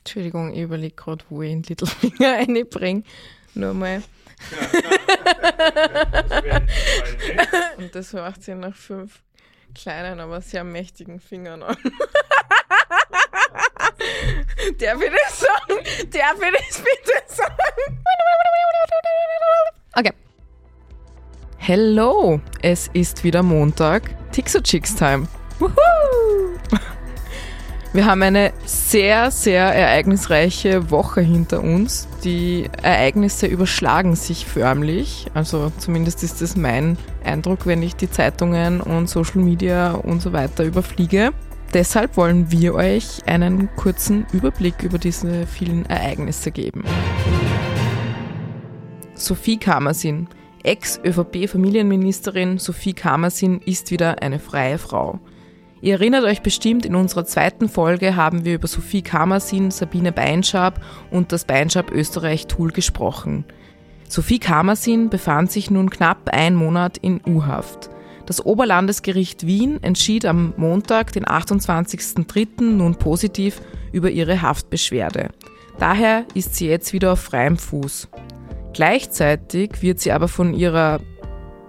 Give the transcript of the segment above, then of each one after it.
Entschuldigung, ich überlege gerade, wo ich den Littlefinger reinbringe. Nur mal. Und das macht sie nach fünf kleinen, aber sehr mächtigen Fingern an. Darf ich das sagen? Darf ich das bitte sagen? Okay. Hello, es ist wieder Montag. Tixo Chicks Time. Woohoo! Wir haben eine sehr, sehr ereignisreiche Woche hinter uns. Die Ereignisse überschlagen sich förmlich. Also zumindest ist das mein Eindruck, wenn ich die Zeitungen und Social Media und so weiter überfliege. Deshalb wollen wir euch einen kurzen Überblick über diese vielen Ereignisse geben. Sophie Kamersin, Ex-ÖVP-Familienministerin Sophie Kamersin ist wieder eine freie Frau. Ihr erinnert euch bestimmt, in unserer zweiten Folge haben wir über Sophie Kamersin, Sabine Beinschab und das Beinschab Österreich Tool gesprochen. Sophie Kamersin befand sich nun knapp ein Monat in U-Haft. Das Oberlandesgericht Wien entschied am Montag, den 28.03. nun positiv über ihre Haftbeschwerde. Daher ist sie jetzt wieder auf freiem Fuß. Gleichzeitig wird sie aber von ihrer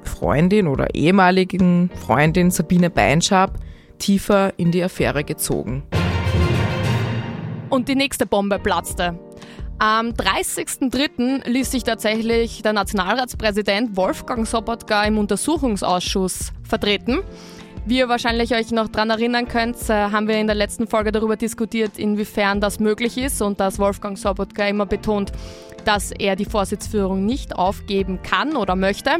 Freundin oder ehemaligen Freundin Sabine Beinschab tiefer in die Affäre gezogen. Und die nächste Bombe platzte. Am 30.03. ließ sich tatsächlich der Nationalratspräsident Wolfgang Sobotka im Untersuchungsausschuss vertreten. Wie ihr wahrscheinlich euch noch daran erinnern könnt, äh, haben wir in der letzten Folge darüber diskutiert, inwiefern das möglich ist und dass Wolfgang Sobotka immer betont, dass er die Vorsitzführung nicht aufgeben kann oder möchte.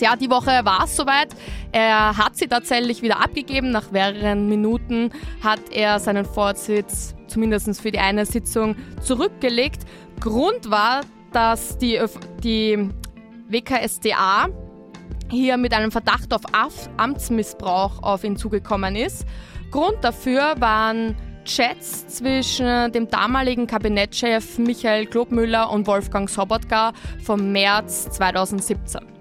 Ja, die Woche war es soweit. Er hat sie tatsächlich wieder abgegeben. Nach mehreren Minuten hat er seinen Vorsitz zumindest für die eine Sitzung zurückgelegt. Grund war, dass die, die WKSDA hier mit einem Verdacht auf Amtsmissbrauch auf ihn zugekommen ist. Grund dafür waren Chats zwischen dem damaligen Kabinettschef Michael Klobmüller und Wolfgang Sobotka vom März 2017.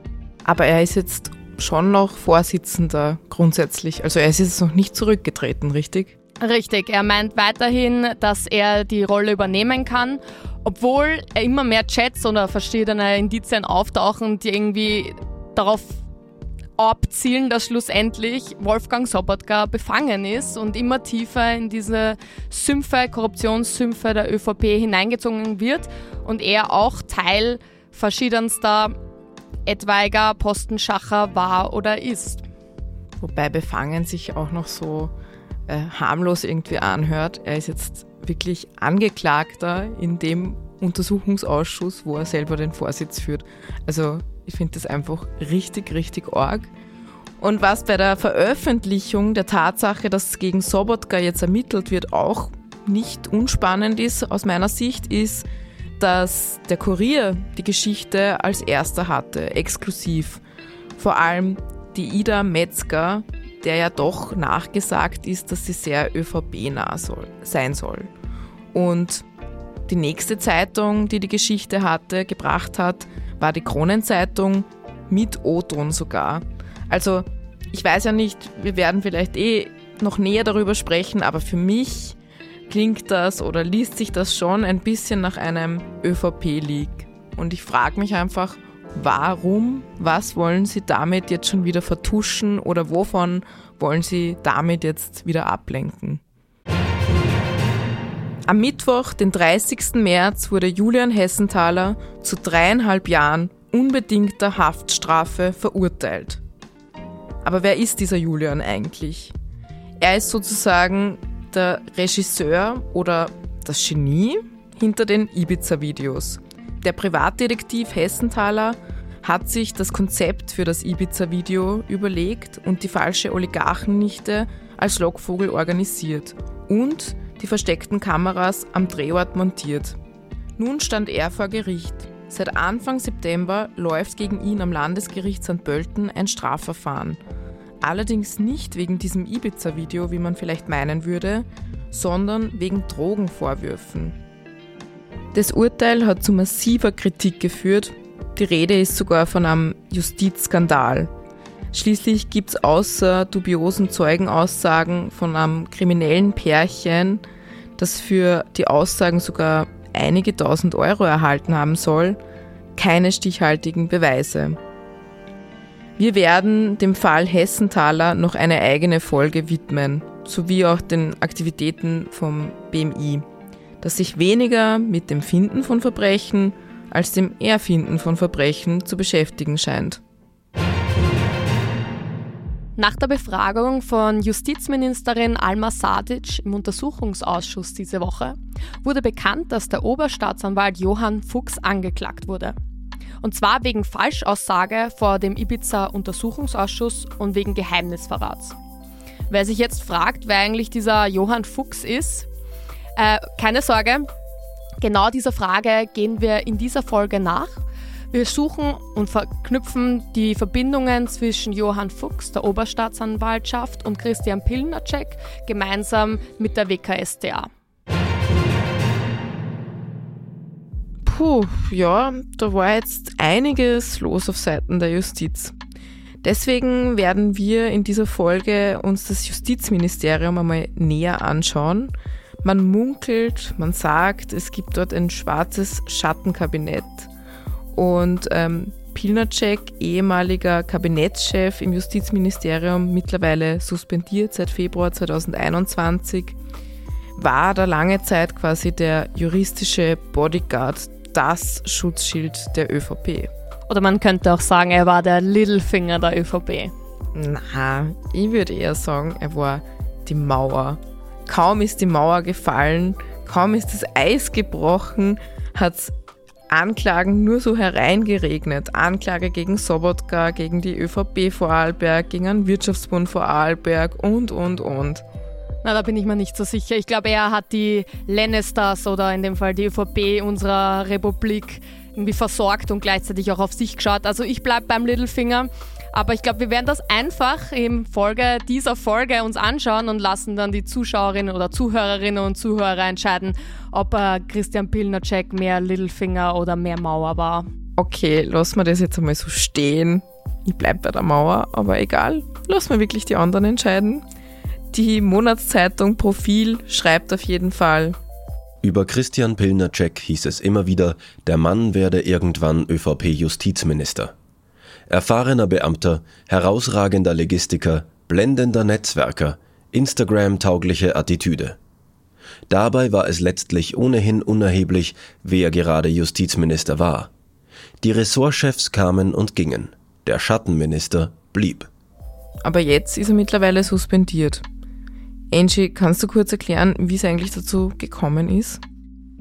Aber er ist jetzt schon noch Vorsitzender grundsätzlich. Also er ist jetzt noch nicht zurückgetreten, richtig? Richtig, er meint weiterhin, dass er die Rolle übernehmen kann, obwohl immer mehr Chats oder verschiedene Indizien auftauchen, die irgendwie darauf abzielen, dass schlussendlich Wolfgang Sobotka befangen ist und immer tiefer in diese Sümpfe, Korruptionssümpfe der ÖVP hineingezogen wird und er auch Teil verschiedenster etwaiger Postenschacher war oder ist. Wobei befangen sich auch noch so äh, harmlos irgendwie anhört. Er ist jetzt wirklich Angeklagter in dem Untersuchungsausschuss, wo er selber den Vorsitz führt. Also ich finde das einfach richtig, richtig arg. Und was bei der Veröffentlichung der Tatsache, dass gegen Sobotka jetzt ermittelt wird, auch nicht unspannend ist aus meiner Sicht, ist, dass der Kurier die Geschichte als erster hatte, exklusiv. Vor allem die Ida Metzger, der ja doch nachgesagt ist, dass sie sehr ÖVP-nah soll, sein soll. Und die nächste Zeitung, die die Geschichte hatte, gebracht hat, war die Kronenzeitung mit O-Ton sogar. Also ich weiß ja nicht, wir werden vielleicht eh noch näher darüber sprechen, aber für mich klingt das oder liest sich das schon ein bisschen nach einem ÖVP-Leak. Und ich frage mich einfach, warum, was wollen Sie damit jetzt schon wieder vertuschen oder wovon wollen Sie damit jetzt wieder ablenken? Am Mittwoch, den 30. März, wurde Julian Hessenthaler zu dreieinhalb Jahren unbedingter Haftstrafe verurteilt. Aber wer ist dieser Julian eigentlich? Er ist sozusagen der Regisseur oder das Genie hinter den Ibiza-Videos. Der Privatdetektiv Hessenthaler hat sich das Konzept für das Ibiza-Video überlegt und die falsche Oligarchennichte als Lockvogel organisiert und die versteckten Kameras am Drehort montiert. Nun stand er vor Gericht. Seit Anfang September läuft gegen ihn am Landesgericht St. Pölten ein Strafverfahren. Allerdings nicht wegen diesem Ibiza-Video, wie man vielleicht meinen würde, sondern wegen Drogenvorwürfen. Das Urteil hat zu massiver Kritik geführt. Die Rede ist sogar von einem Justizskandal. Schließlich gibt es außer dubiosen Zeugenaussagen von einem kriminellen Pärchen das für die Aussagen sogar einige tausend Euro erhalten haben soll, keine stichhaltigen Beweise. Wir werden dem Fall Hessenthaler noch eine eigene Folge widmen, sowie auch den Aktivitäten vom BMI, das sich weniger mit dem Finden von Verbrechen als dem Erfinden von Verbrechen zu beschäftigen scheint. Nach der Befragung von Justizministerin Alma Sadic im Untersuchungsausschuss diese Woche wurde bekannt, dass der Oberstaatsanwalt Johann Fuchs angeklagt wurde. Und zwar wegen Falschaussage vor dem Ibiza-Untersuchungsausschuss und wegen Geheimnisverrats. Wer sich jetzt fragt, wer eigentlich dieser Johann Fuchs ist, äh, keine Sorge, genau dieser Frage gehen wir in dieser Folge nach wir suchen und verknüpfen die Verbindungen zwischen Johann Fuchs, der Oberstaatsanwaltschaft, und Christian Pilnacek gemeinsam mit der WKStA. Puh, ja, da war jetzt einiges los auf Seiten der Justiz. Deswegen werden wir in dieser Folge uns das Justizministerium einmal näher anschauen. Man munkelt, man sagt, es gibt dort ein schwarzes Schattenkabinett und ähm, Pilnacek, ehemaliger Kabinettschef im Justizministerium, mittlerweile suspendiert seit Februar 2021, war da lange Zeit quasi der juristische Bodyguard, das Schutzschild der ÖVP. Oder man könnte auch sagen, er war der Littlefinger der ÖVP. Na, ich würde eher sagen, er war die Mauer. Kaum ist die Mauer gefallen, kaum ist das Eis gebrochen, hat es Anklagen nur so hereingeregnet. Anklage gegen Sobotka, gegen die ÖVP Vorarlberg, gegen einen Wirtschaftsbund Vorarlberg und, und, und. Na, da bin ich mir nicht so sicher. Ich glaube, er hat die Lannisters oder in dem Fall die ÖVP unserer Republik irgendwie versorgt und gleichzeitig auch auf sich geschaut. Also ich bleibe beim Littlefinger. Aber ich glaube, wir werden das einfach im Folge dieser Folge uns anschauen und lassen dann die Zuschauerinnen oder Zuhörerinnen und Zuhörer entscheiden, ob äh, Christian Pilnacek mehr Littlefinger oder mehr Mauer war. Okay, lassen wir das jetzt einmal so stehen. Ich bleibe bei der Mauer, aber egal. Lassen wir wirklich die anderen entscheiden. Die Monatszeitung Profil schreibt auf jeden Fall. Über Christian Pilnacek hieß es immer wieder, der Mann werde irgendwann ÖVP-Justizminister. Erfahrener Beamter, herausragender Legistiker, blendender Netzwerker, Instagram-taugliche Attitüde. Dabei war es letztlich ohnehin unerheblich, wer gerade Justizminister war. Die Ressortchefs kamen und gingen. Der Schattenminister blieb. Aber jetzt ist er mittlerweile suspendiert. Angie, kannst du kurz erklären, wie es eigentlich dazu gekommen ist?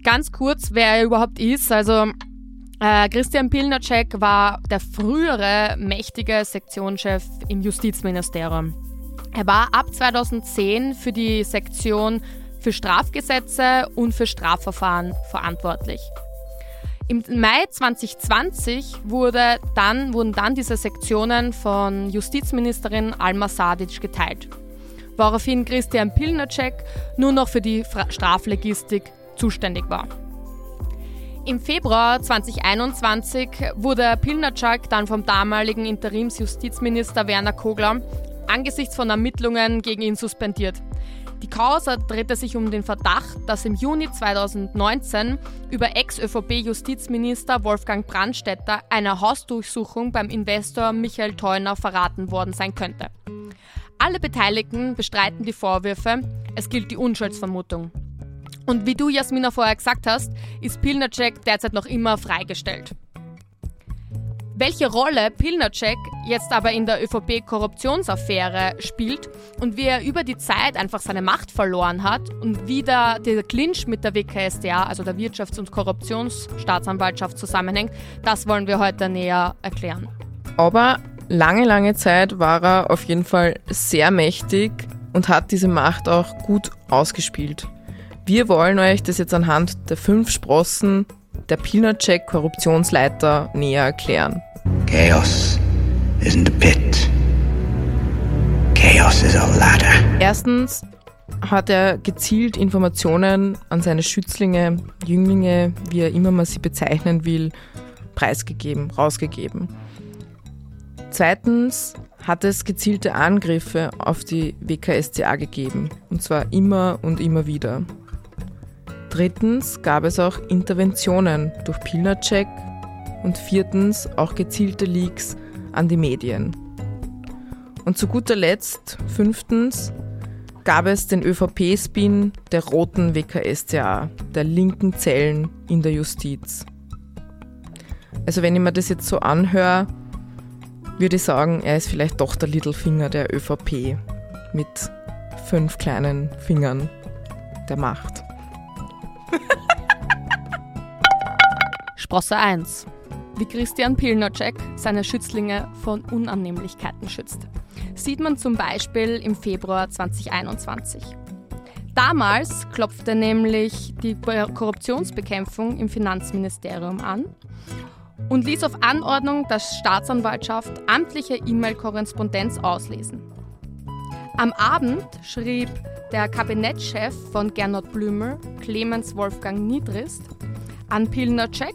Ganz kurz, wer er überhaupt ist. Also äh, Christian Pilnacek war der frühere mächtige Sektionschef im Justizministerium. Er war ab 2010 für die Sektion für Strafgesetze und für Strafverfahren verantwortlich. Im Mai 2020 wurde dann, wurden dann diese Sektionen von Justizministerin Alma Sadic geteilt, woraufhin Christian Pilnacek nur noch für die Straflegistik zuständig war. Im Februar 2021 wurde Pilnacek dann vom damaligen Interimsjustizminister Werner Kogler angesichts von Ermittlungen gegen ihn suspendiert. Die Causa drehte sich um den Verdacht, dass im Juni 2019 über Ex-ÖVP-Justizminister Wolfgang Brandstätter eine Hausdurchsuchung beim Investor Michael Theuner verraten worden sein könnte. Alle Beteiligten bestreiten die Vorwürfe, es gilt die Unschuldsvermutung. Und wie du, Jasmina, vorher gesagt hast, ist Pilnacek derzeit noch immer freigestellt. Welche Rolle Pilnacek jetzt aber in der ÖVP-Korruptionsaffäre spielt und wie er über die Zeit einfach seine Macht verloren hat und wie da der Clinch mit der WKSDA, also der Wirtschafts- und Korruptionsstaatsanwaltschaft, zusammenhängt, das wollen wir heute näher erklären. Aber lange, lange Zeit war er auf jeden Fall sehr mächtig und hat diese Macht auch gut ausgespielt. Wir wollen euch das jetzt anhand der fünf Sprossen der Pilnacek Korruptionsleiter näher erklären. Chaos isn't a pit. Chaos is a ladder. Erstens hat er gezielt Informationen an seine Schützlinge, Jünglinge, wie er immer mal sie bezeichnen will, preisgegeben, rausgegeben. Zweitens hat es gezielte Angriffe auf die WKSCA gegeben, und zwar immer und immer wieder. Drittens gab es auch Interventionen durch Pilnacek und viertens auch gezielte Leaks an die Medien. Und zu guter Letzt, fünftens, gab es den ÖVP-Spin der roten WKStA, der linken Zellen in der Justiz. Also wenn ich mir das jetzt so anhöre, würde ich sagen, er ist vielleicht doch der Littlefinger der ÖVP mit fünf kleinen Fingern der Macht. Sprosse 1. Wie Christian Pilnacek seine Schützlinge von Unannehmlichkeiten schützt. Sieht man zum Beispiel im Februar 2021. Damals klopfte nämlich die Korruptionsbekämpfung im Finanzministerium an und ließ auf Anordnung der Staatsanwaltschaft amtliche E-Mail-Korrespondenz auslesen. Am Abend schrieb der Kabinettschef von Gernot Blümel, Clemens Wolfgang Niedrist, an Pilnacek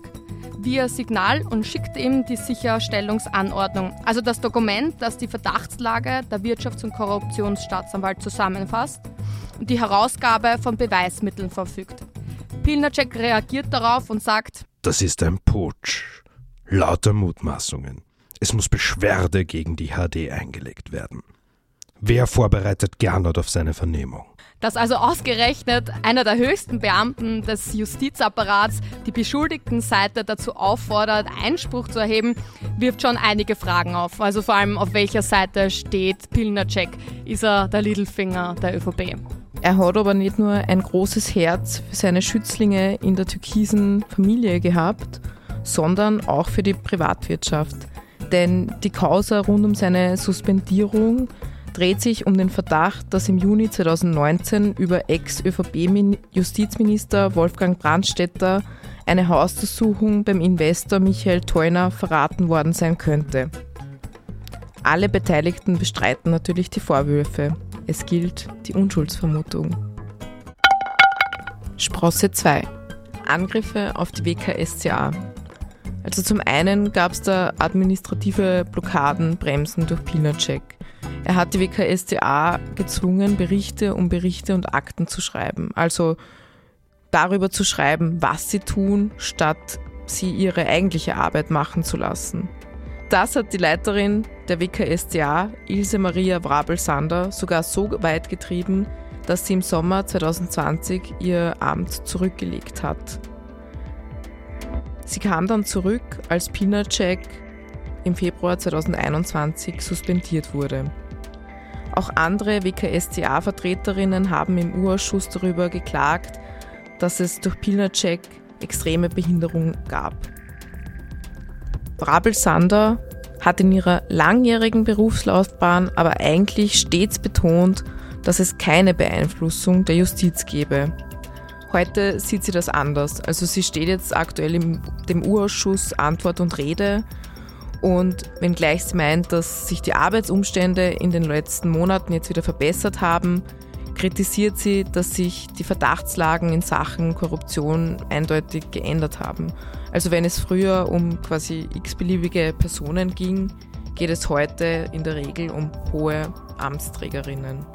via Signal und schickte ihm die Sicherstellungsanordnung, also das Dokument, das die Verdachtslage der Wirtschafts- und Korruptionsstaatsanwalt zusammenfasst und die Herausgabe von Beweismitteln verfügt. Pilnacek reagiert darauf und sagt, das ist ein Putsch. Lauter Mutmaßungen. Es muss Beschwerde gegen die HD eingelegt werden. Wer vorbereitet Gernot auf seine Vernehmung? Dass also ausgerechnet einer der höchsten Beamten des Justizapparats die Beschuldigtenseite dazu auffordert, Einspruch zu erheben, wirft schon einige Fragen auf. Also vor allem, auf welcher Seite steht Pilnacek? Ist er der Littlefinger der ÖVP? Er hat aber nicht nur ein großes Herz für seine Schützlinge in der türkisen Familie gehabt, sondern auch für die Privatwirtschaft. Denn die Causa rund um seine Suspendierung dreht sich um den Verdacht, dass im Juni 2019 über Ex-ÖVP-Justizminister Wolfgang Brandstätter eine Hausdurchsuchung beim Investor Michael Theuner verraten worden sein könnte. Alle Beteiligten bestreiten natürlich die Vorwürfe. Es gilt die Unschuldsvermutung. Sprosse 2. Angriffe auf die WKSCA. Also zum einen gab es da administrative Blockaden, Bremsen durch Pilnacek. Er hat die WKStA gezwungen, Berichte um Berichte und Akten zu schreiben. Also darüber zu schreiben, was sie tun, statt sie ihre eigentliche Arbeit machen zu lassen. Das hat die Leiterin der WKStA, Ilse Maria Wrabel-Sander, sogar so weit getrieben, dass sie im Sommer 2020 ihr Amt zurückgelegt hat. Sie kam dann zurück, als Pinacek im Februar 2021 suspendiert wurde. Auch andere WKStA-Vertreterinnen haben im U-Ausschuss darüber geklagt, dass es durch Pilnacek extreme Behinderung gab. Brabel Sander hat in ihrer langjährigen Berufslaufbahn aber eigentlich stets betont, dass es keine Beeinflussung der Justiz gebe. Heute sieht sie das anders. Also sie steht jetzt aktuell im dem U-Ausschuss Antwort und Rede und wenngleich sie meint, dass sich die Arbeitsumstände in den letzten Monaten jetzt wieder verbessert haben, kritisiert sie, dass sich die Verdachtslagen in Sachen Korruption eindeutig geändert haben. Also wenn es früher um quasi x-beliebige Personen ging, geht es heute in der Regel um hohe Amtsträgerinnen.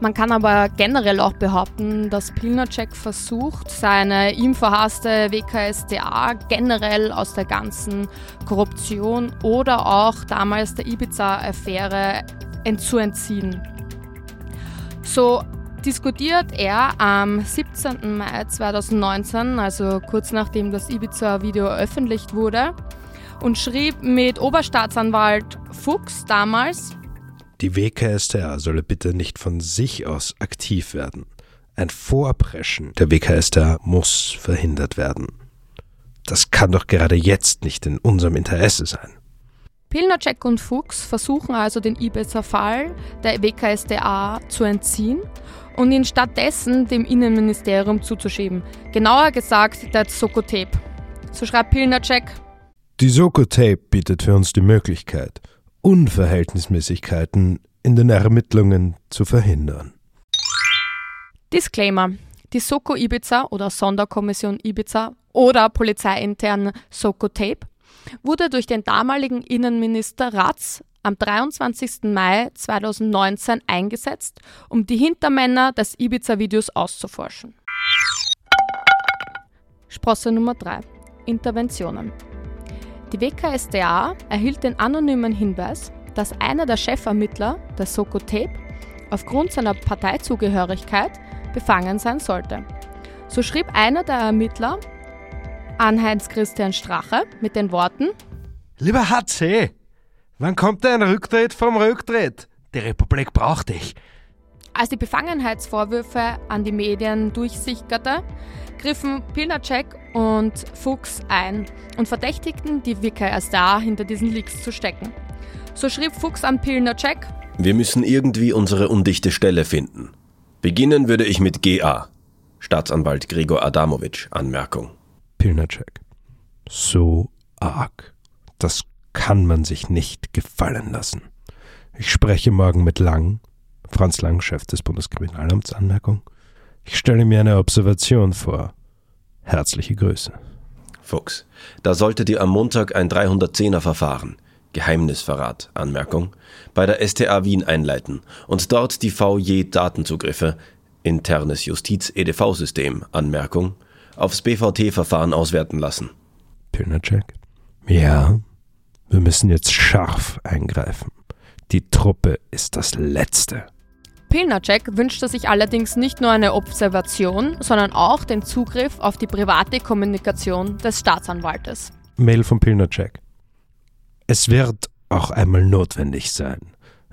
Man kann aber generell auch behaupten, dass Pilnacek versucht, seine ihm verhasste WKSDA generell aus der ganzen Korruption oder auch damals der Ibiza-Affäre zu entziehen. So diskutiert er am 17. Mai 2019, also kurz nachdem das Ibiza-Video veröffentlicht wurde, und schrieb mit Oberstaatsanwalt Fuchs damals, die WKStA solle bitte nicht von sich aus aktiv werden. Ein Vorpreschen der WKStA muss verhindert werden. Das kann doch gerade jetzt nicht in unserem Interesse sein. Pilnacek und Fuchs versuchen also den Ibiza-Fall der WKStA zu entziehen und ihn stattdessen dem Innenministerium zuzuschieben. Genauer gesagt der Sokotep. So schreibt Pilnacek. Die Sokotape bietet für uns die Möglichkeit, Unverhältnismäßigkeiten in den Ermittlungen zu verhindern. Disclaimer. Die Soko Ibiza oder Sonderkommission Ibiza oder polizeiintern Soko Tape wurde durch den damaligen Innenminister Ratz am 23. Mai 2019 eingesetzt, um die Hintermänner des Ibiza-Videos auszuforschen. Sprosse Nummer 3. Interventionen. Die WKSDA erhielt den anonymen Hinweis, dass einer der Chefermittler, der Soko Tape, aufgrund seiner Parteizugehörigkeit befangen sein sollte. So schrieb einer der Ermittler an Heinz-Christian Strache mit den Worten: Lieber HC, wann kommt ein Rücktritt vom Rücktritt? Die Republik braucht dich. Als die Befangenheitsvorwürfe an die Medien durchsickerte, griffen Pilnacek und Fuchs ein und verdächtigten die WKSDA hinter diesen Leaks zu stecken. So schrieb Fuchs an Pilnacek: Wir müssen irgendwie unsere undichte Stelle finden. Beginnen würde ich mit GA. Staatsanwalt Gregor Adamowitsch, Anmerkung. Pilnacek. So arg. Das kann man sich nicht gefallen lassen. Ich spreche morgen mit Lang, Franz Lang, Chef des Bundeskriminalamts, Anmerkung. Ich stelle mir eine Observation vor. Herzliche Grüße. Fuchs. Da solltet ihr am Montag ein 310er Verfahren, Geheimnisverrat, Anmerkung, bei der STA Wien einleiten und dort die VJ-Datenzugriffe, internes Justiz-EDV-System, Anmerkung, aufs BVT-Verfahren auswerten lassen. Pilnacek. Ja, wir müssen jetzt scharf eingreifen. Die Truppe ist das Letzte. Pilnacek wünschte sich allerdings nicht nur eine Observation, sondern auch den Zugriff auf die private Kommunikation des Staatsanwaltes. Mail von Pilnacek. Es wird auch einmal notwendig sein,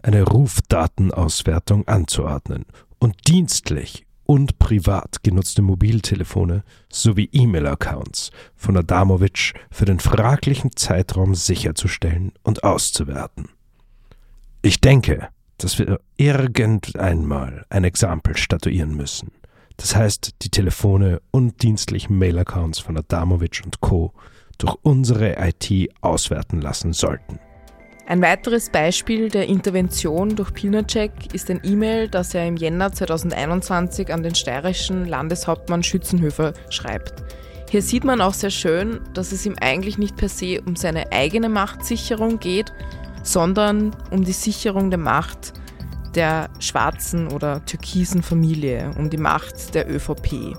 eine Rufdatenauswertung anzuordnen und dienstlich und privat genutzte Mobiltelefone sowie E-Mail-Accounts von Adamowitsch für den fraglichen Zeitraum sicherzustellen und auszuwerten. Ich denke, dass wir irgendeinmal ein Exempel statuieren müssen. Das heißt, die Telefone und dienstlichen Mail-Accounts von Adamowitsch und Co. durch unsere IT auswerten lassen sollten. Ein weiteres Beispiel der Intervention durch Pilnacek ist ein E-Mail, das er im Jänner 2021 an den steirischen Landeshauptmann Schützenhöfer schreibt. Hier sieht man auch sehr schön, dass es ihm eigentlich nicht per se um seine eigene Machtsicherung geht, sondern um die Sicherung der Macht der schwarzen oder türkisen Familie, um die Macht der ÖVP.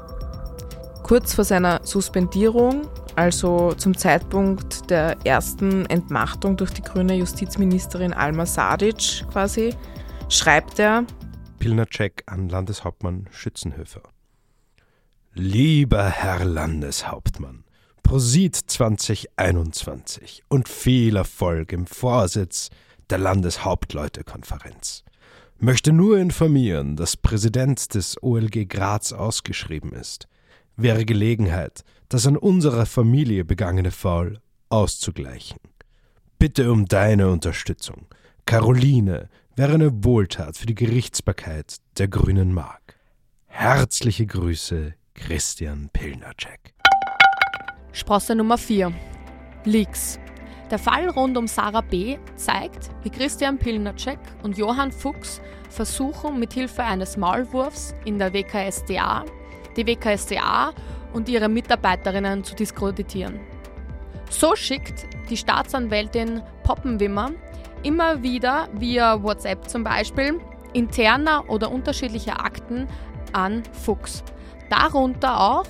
Kurz vor seiner Suspendierung also zum Zeitpunkt der ersten Entmachtung durch die grüne Justizministerin Alma Sadic quasi, schreibt er Pilnacek an Landeshauptmann Schützenhöfer. Lieber Herr Landeshauptmann, Prosit 2021 und viel Erfolg im Vorsitz der Landeshauptleutekonferenz. Möchte nur informieren, dass Präsident des OLG Graz ausgeschrieben ist. Wäre Gelegenheit, das an unserer Familie begangene Faul auszugleichen. Bitte um deine Unterstützung. Caroline wäre eine Wohltat für die Gerichtsbarkeit der grünen Mark. Herzliche Grüße, Christian Pilnacek. Sprosse Nummer 4. Leaks. Der Fall rund um Sarah B. zeigt, wie Christian Pilnacek und Johann Fuchs versuchen, mit Hilfe eines Maulwurfs in der WKSDA die WKSDA und ihre Mitarbeiterinnen zu diskreditieren. So schickt die Staatsanwältin Poppenwimmer immer wieder via WhatsApp zum Beispiel interner oder unterschiedliche Akten an Fuchs. Darunter auch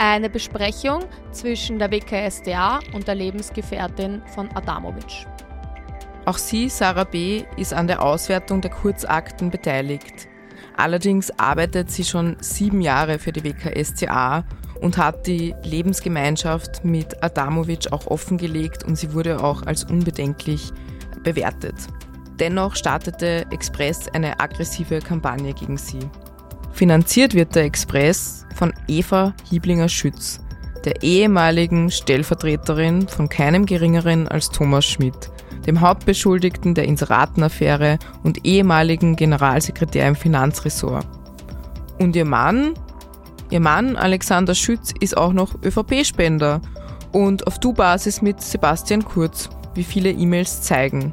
eine Besprechung zwischen der WKSDA und der Lebensgefährtin von Adamowitsch. Auch sie, Sarah B., ist an der Auswertung der Kurzakten beteiligt. Allerdings arbeitet sie schon sieben Jahre für die WKSCA und hat die Lebensgemeinschaft mit Adamowitsch auch offengelegt und sie wurde auch als unbedenklich bewertet. Dennoch startete Express eine aggressive Kampagne gegen sie. Finanziert wird der Express von Eva Hieblinger-Schütz, der ehemaligen Stellvertreterin von keinem geringeren als Thomas Schmidt, dem Hauptbeschuldigten der Inseratenaffäre und ehemaligen Generalsekretär im Finanzressort. Und ihr Mann, ihr Mann Alexander Schütz ist auch noch ÖVP-Spender und auf Du-Basis mit Sebastian Kurz, wie viele E-Mails zeigen.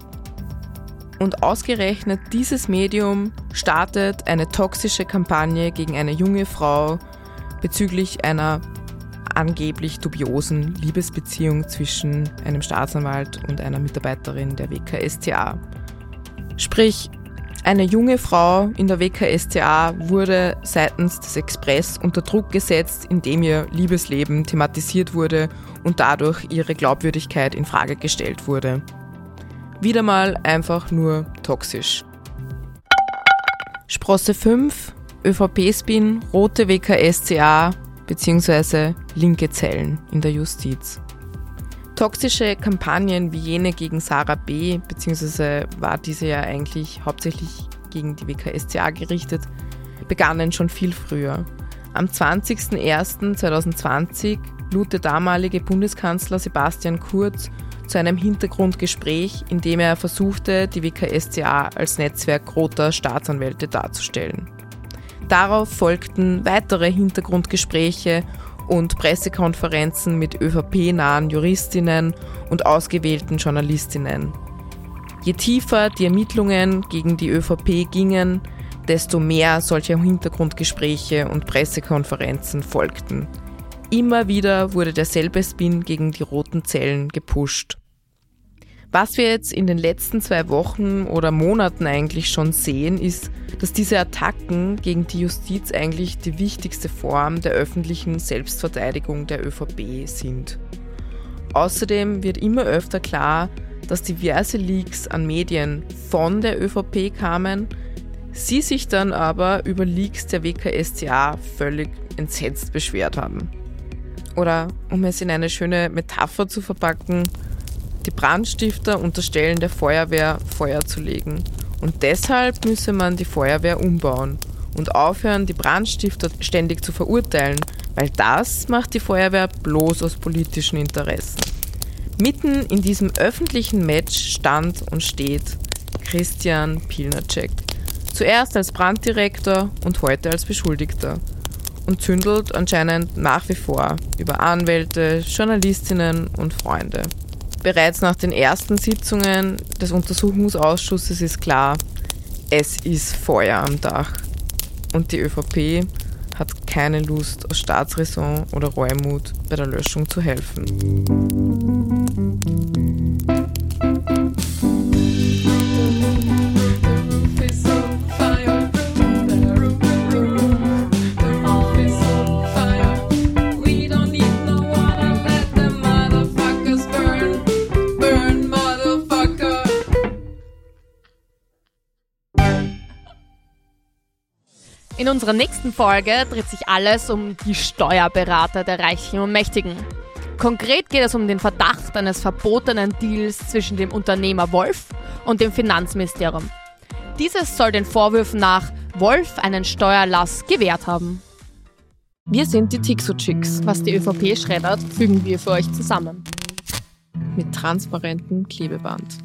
Und ausgerechnet dieses Medium startet eine toxische Kampagne gegen eine junge Frau bezüglich einer angeblich dubiosen Liebesbeziehung zwischen einem Staatsanwalt und einer Mitarbeiterin der WKSTA. Sprich, Eine junge Frau in der WKStA wurde seitens des Express unter Druck gesetzt, indem ihr Liebesleben thematisiert wurde und dadurch ihre Glaubwürdigkeit in Frage gestellt wurde. Wieder mal einfach nur toxisch. Sprosse 5, ÖVP-Spin, rote WKSCA bzw. linke Zellen in der Justiz. Toxische Kampagnen wie jene gegen Sarah B., beziehungsweise war diese ja eigentlich hauptsächlich gegen die WKSCA gerichtet, begannen schon viel früher. Am 20.01.2020 lud der damalige Bundeskanzler Sebastian Kurz zu einem Hintergrundgespräch, in dem er versuchte, die WKSCA als Netzwerk roter Staatsanwälte darzustellen. Darauf folgten weitere Hintergrundgespräche und Pressekonferenzen mit ÖVP-nahen Juristinnen und ausgewählten Journalistinnen. Je tiefer die Ermittlungen gegen die ÖVP gingen, desto mehr solcher Hintergrundgespräche und Pressekonferenzen folgten. Immer wieder wurde derselbe Spin gegen die roten Zellen gepusht. Was wir jetzt in den letzten zwei Wochen oder Monaten eigentlich schon sehen, ist, dass diese Attacken gegen die Justiz eigentlich die wichtigste Form der öffentlichen Selbstverteidigung der ÖVP sind. Außerdem wird immer öfter klar, dass diverse Leaks an Medien von der ÖVP kamen, sie sich dann aber über Leaks der WKStA völlig entsetzt beschwert haben. Oder um es in eine schöne Metapher zu verpacken, die Brandstifter unterstellen der Feuerwehr, Feuer zu legen. Und deshalb müsse man die Feuerwehr umbauen und aufhören, die Brandstifter ständig zu verurteilen, weil das macht die Feuerwehr bloß aus politischen Interessen. Mitten in diesem öffentlichen Match stand und steht Christian Pilnacek. Zuerst als Branddirektor und heute als Beschuldigter. Und zündelt anscheinend nach wie vor über Anwälte, Journalistinnen und Freunde. Bereits nach den ersten Sitzungen des Untersuchungsausschusses ist klar, es ist Feuer am Dach. Und die ÖVP hat keine Lust, aus Staatsräson oder Reumut bei der Löschung zu helfen. In unserer nächsten Folge dreht sich alles um die Steuerberater der Reichen und Mächtigen. Konkret geht es um den Verdacht eines verbotenen Deals zwischen dem Unternehmer Wolf und dem Finanzministerium. Dieses soll den Vorwürfen nach Wolf einen Steuerlass gewährt haben. Wir sind die Tixo-Chicks. Was die ÖVP schreddert, fügen wir für euch zusammen. Mit transparentem Klebeband.